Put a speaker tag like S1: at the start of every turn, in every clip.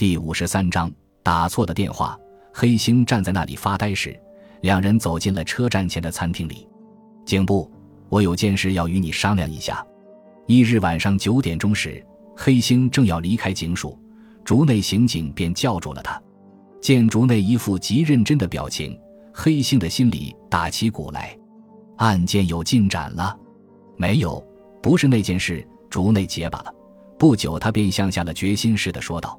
S1: 第五十三章打错的电话。黑星站在那里发呆时，两人走进了车站前的餐厅里。警部，我有件事要与你商量一下。一日晚上九点钟时，黑星正要离开警署，竹内刑警便叫住了他。见竹内一副极认真的表情，黑星的心里打起鼓来。案件有进展了？没有，不是那件事。竹内结巴了。不久，他便像下了决心似的说道：“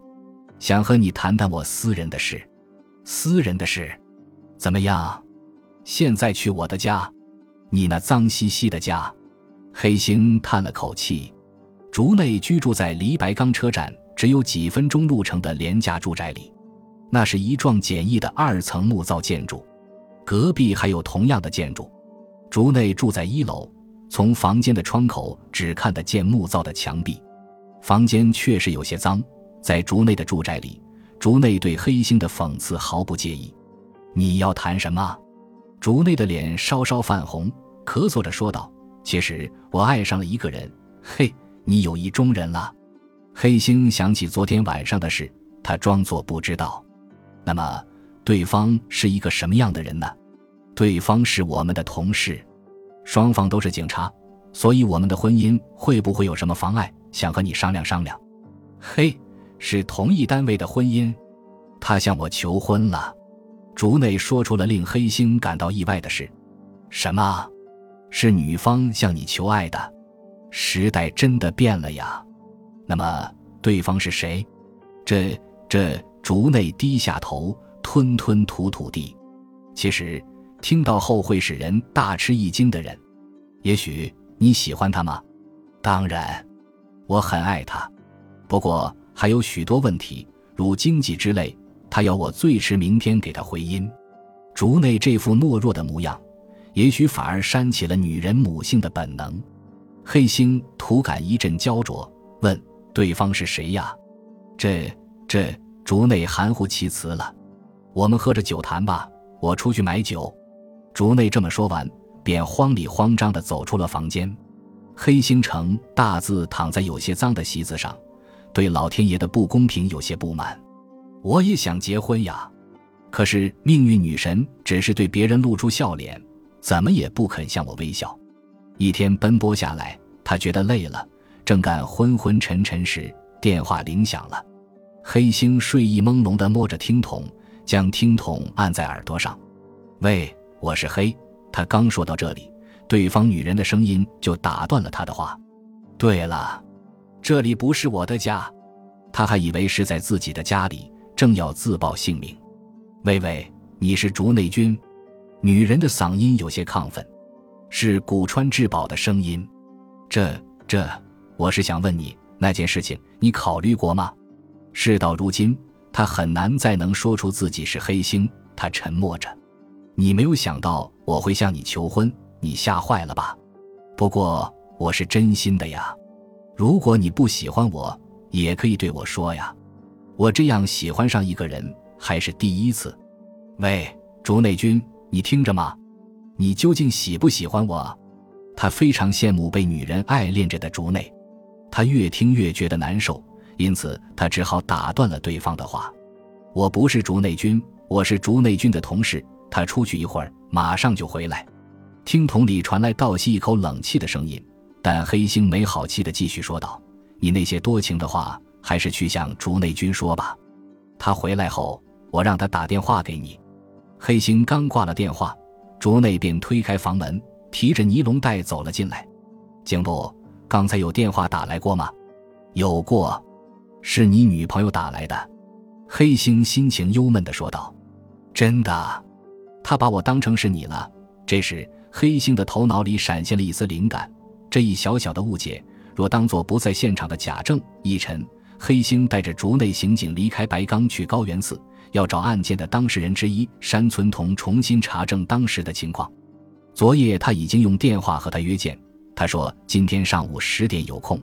S1: 想和你谈谈我私人的事。私人的事，怎么样？现在去我的家，你那脏兮兮的家。”黑星叹了口气。竹内居住在离白冈车站只有几分钟路程的廉价住宅里，那是一幢简易的二层木造建筑。隔壁还有同样的建筑。竹内住在一楼，从房间的窗口只看得见木造的墙壁。房间确实有些脏，在竹内的住宅里，竹内对黑星的讽刺毫不介意。你要谈什么？竹内的脸稍稍泛红，咳嗽着说道：“其实我爱上了一个人。”嘿，你有意中人了。黑星想起昨天晚上的事，他装作不知道。那么，对方是一个什么样的人呢？对方是我们的同事，双方都是警察，所以我们的婚姻会不会有什么妨碍？想和你商量商量，嘿，是同一单位的婚姻，他向我求婚了。竹内说出了令黑星感到意外的事：什么？是女方向你求爱的？时代真的变了呀。那么对方是谁？这这，竹内低下头，吞吞吐吐地。其实听到后会使人大吃一惊的人。也许你喜欢他吗？当然。我很爱他，不过还有许多问题，如经济之类。他要我最迟明天给他回音。竹内这副懦弱的模样，也许反而煽起了女人母性的本能。黑星突感一阵焦灼，问对方是谁呀？这这，竹内含糊其辞了。我们喝着酒谈吧，我出去买酒。竹内这么说完，便慌里慌张地走出了房间。黑星城大字躺在有些脏的席子上，对老天爷的不公平有些不满。我也想结婚呀，可是命运女神只是对别人露出笑脸，怎么也不肯向我微笑。一天奔波下来，他觉得累了，正干昏昏沉沉时，电话铃响了。黑星睡意朦胧地摸着听筒，将听筒按在耳朵上。“喂，我是黑。”他刚说到这里。对方女人的声音就打断了他的话。对了，这里不是我的家，他还以为是在自己的家里，正要自报姓名。喂喂，你是竹内君？女人的嗓音有些亢奋，是古川志保的声音。这这，我是想问你那件事情，你考虑过吗？事到如今，他很难再能说出自己是黑星。他沉默着。你没有想到我会向你求婚？你吓坏了吧？不过我是真心的呀。如果你不喜欢我，也可以对我说呀。我这样喜欢上一个人还是第一次。喂，竹内君，你听着吗？你究竟喜不喜欢我？他非常羡慕被女人爱恋着的竹内，他越听越觉得难受，因此他只好打断了对方的话。我不是竹内君，我是竹内君的同事。他出去一会儿，马上就回来。听筒里传来倒吸一口冷气的声音，但黑星没好气的继续说道：“你那些多情的话，还是去向竹内君说吧。他回来后，我让他打电话给你。”黑星刚挂了电话，竹内便推开房门，提着尼龙袋走了进来。警部，刚才有电话打来过吗？有过，是你女朋友打来的。黑星心情忧闷的说道：“真的，他把我当成是你了。”这时。黑星的头脑里闪现了一丝灵感，这一小小的误解，若当作不在现场的假证，一晨，黑星带着竹内刑警离开白冈去高原寺，要找案件的当事人之一山村童重新查证当时的情况。昨夜他已经用电话和他约见，他说今天上午十点有空。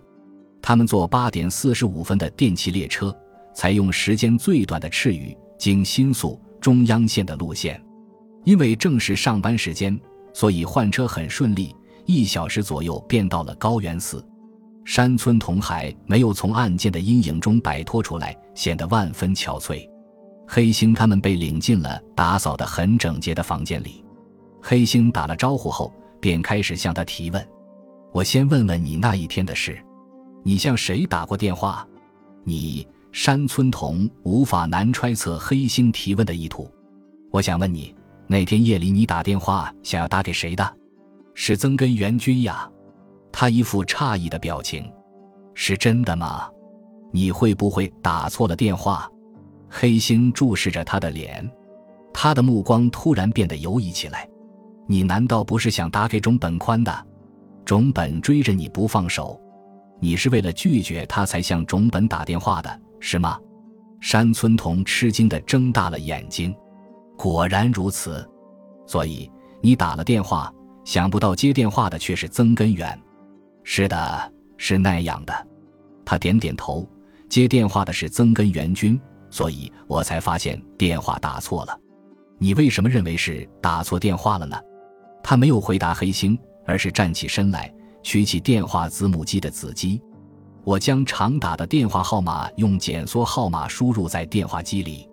S1: 他们坐八点四十五分的电气列车，采用时间最短的赤羽经新宿中央线的路线，因为正是上班时间。所以换车很顺利，一小时左右便到了高原寺。山村童还没有从案件的阴影中摆脱出来，显得万分憔悴。黑星他们被领进了打扫得很整洁的房间里。黑星打了招呼后，便开始向他提问：“我先问问你那一天的事，你向谁打过电话？”你山村童无法难揣测黑星提问的意图。我想问你，那天夜里你打电话想要打给谁的？是曾根元君呀。他一副诧异的表情。是真的吗？你会不会打错了电话？黑星注视着他的脸，他的目光突然变得犹疑起来。你难道不是想打给种本宽的？种本追着你不放手。你是为了拒绝他才向种本打电话的，是吗？山村童吃惊地睁大了眼睛。果然如此，所以你打了电话，想不到接电话的却是曾根源。是的，是那样的。他点点头。接电话的是曾根源君，所以我才发现电话打错了。你为什么认为是打错电话了呢？他没有回答黑星，而是站起身来。取起电话子母机的子机，我将常打的电话号码用检缩号码输入在电话机里。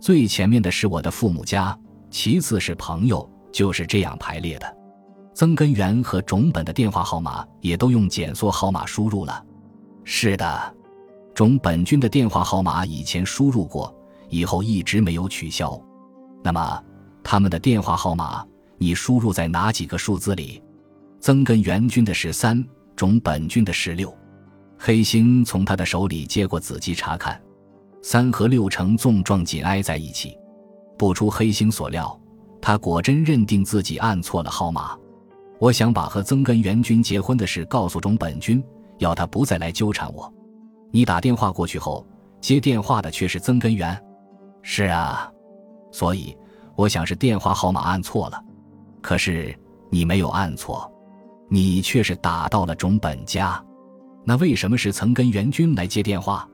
S1: 最前面的是我的父母家，其次是朋友，就是这样排列的。曾根源和种本的电话号码也都用检缩号码输入了。是的，种本君的电话号码以前输入过，以后一直没有取消。那么他们的电话号码你输入在哪几个数字里？曾根元君的是三，种本君的是六。黑星从他的手里接过子机查看，三和六呈纵状紧挨在一起。不出黑星所料，他果真认定自己按错了号码。我想把和曾根元君结婚的事告诉种本君，要他不再来纠缠我。你打电话过去后，接电话的却是曾根源。是啊，所以我想是电话号码按错了。可是你没有按错。你却是打到了种本家，那为什么是曾根元君来接电话？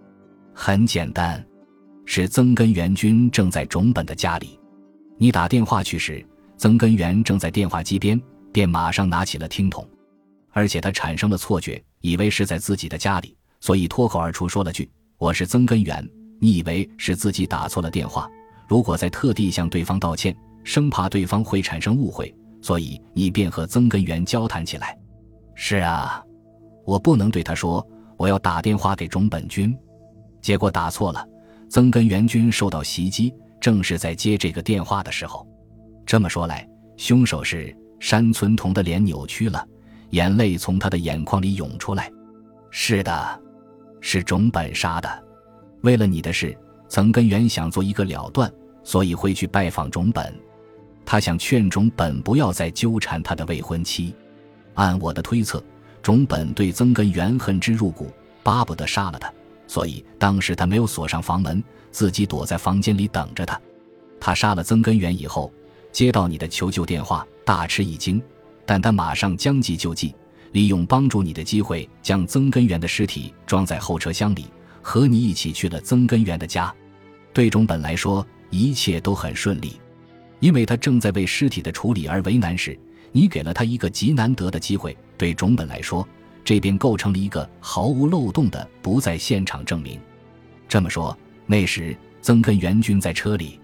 S1: 很简单，是曾根元君正在种本的家里。你打电话去时，曾根元正在电话机边，便马上拿起了听筒，而且他产生了错觉，以为是在自己的家里，所以脱口而出说了句：“我是曾根元。”你以为是自己打错了电话，如果再特地向对方道歉，生怕对方会产生误会。所以你便和曾根源交谈起来。是啊，我不能对他说我要打电话给种本君，结果打错了。曾根源君受到袭击，正是在接这个电话的时候。这么说来，凶手是山村童的脸扭曲了，眼泪从他的眼眶里涌出来。是的，是种本杀的。为了你的事，曾根源想做一个了断，所以会去拜访种本。他想劝种本不要再纠缠他的未婚妻。按我的推测，种本对曾根源恨之入骨，巴不得杀了他，所以当时他没有锁上房门，自己躲在房间里等着他。他杀了曾根源以后，接到你的求救电话，大吃一惊，但他马上将计就计，利用帮助你的机会，将曾根源的尸体装在后车厢里，和你一起去了曾根源的家。对种本来说，一切都很顺利。因为他正在为尸体的处理而为难时，你给了他一个极难得的机会。对种本来说，这便构成了一个毫无漏洞的不在现场证明。这么说，那时曾根源君在车里，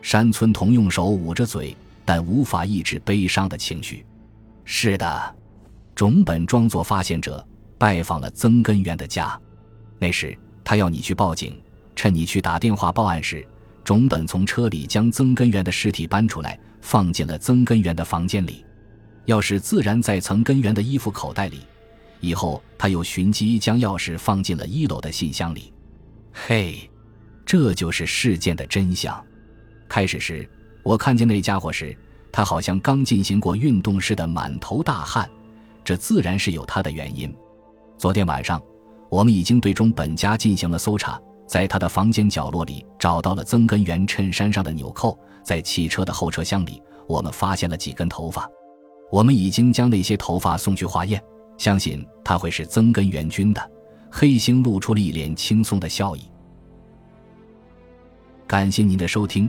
S1: 山村童用手捂着嘴，但无法抑制悲伤的情绪。是的，种本装作发现者，拜访了曾根源的家。那时他要你去报警，趁你去打电话报案时。种本从车里将曾根源的尸体搬出来，放进了曾根源的房间里，钥匙自然在曾根源的衣服口袋里。以后他又寻机将钥匙放进了一楼的信箱里。嘿，这就是事件的真相。开始时，我看见那家伙时，他好像刚进行过运动似的，满头大汗。这自然是有他的原因。昨天晚上，我们已经对中本家进行了搜查。在他的房间角落里找到了曾根源衬衫上的纽扣，在汽车的后车厢里，我们发现了几根头发。我们已经将那些头发送去化验，相信他会是曾根源君的。黑星露出了一脸轻松的笑意。感谢您的收听，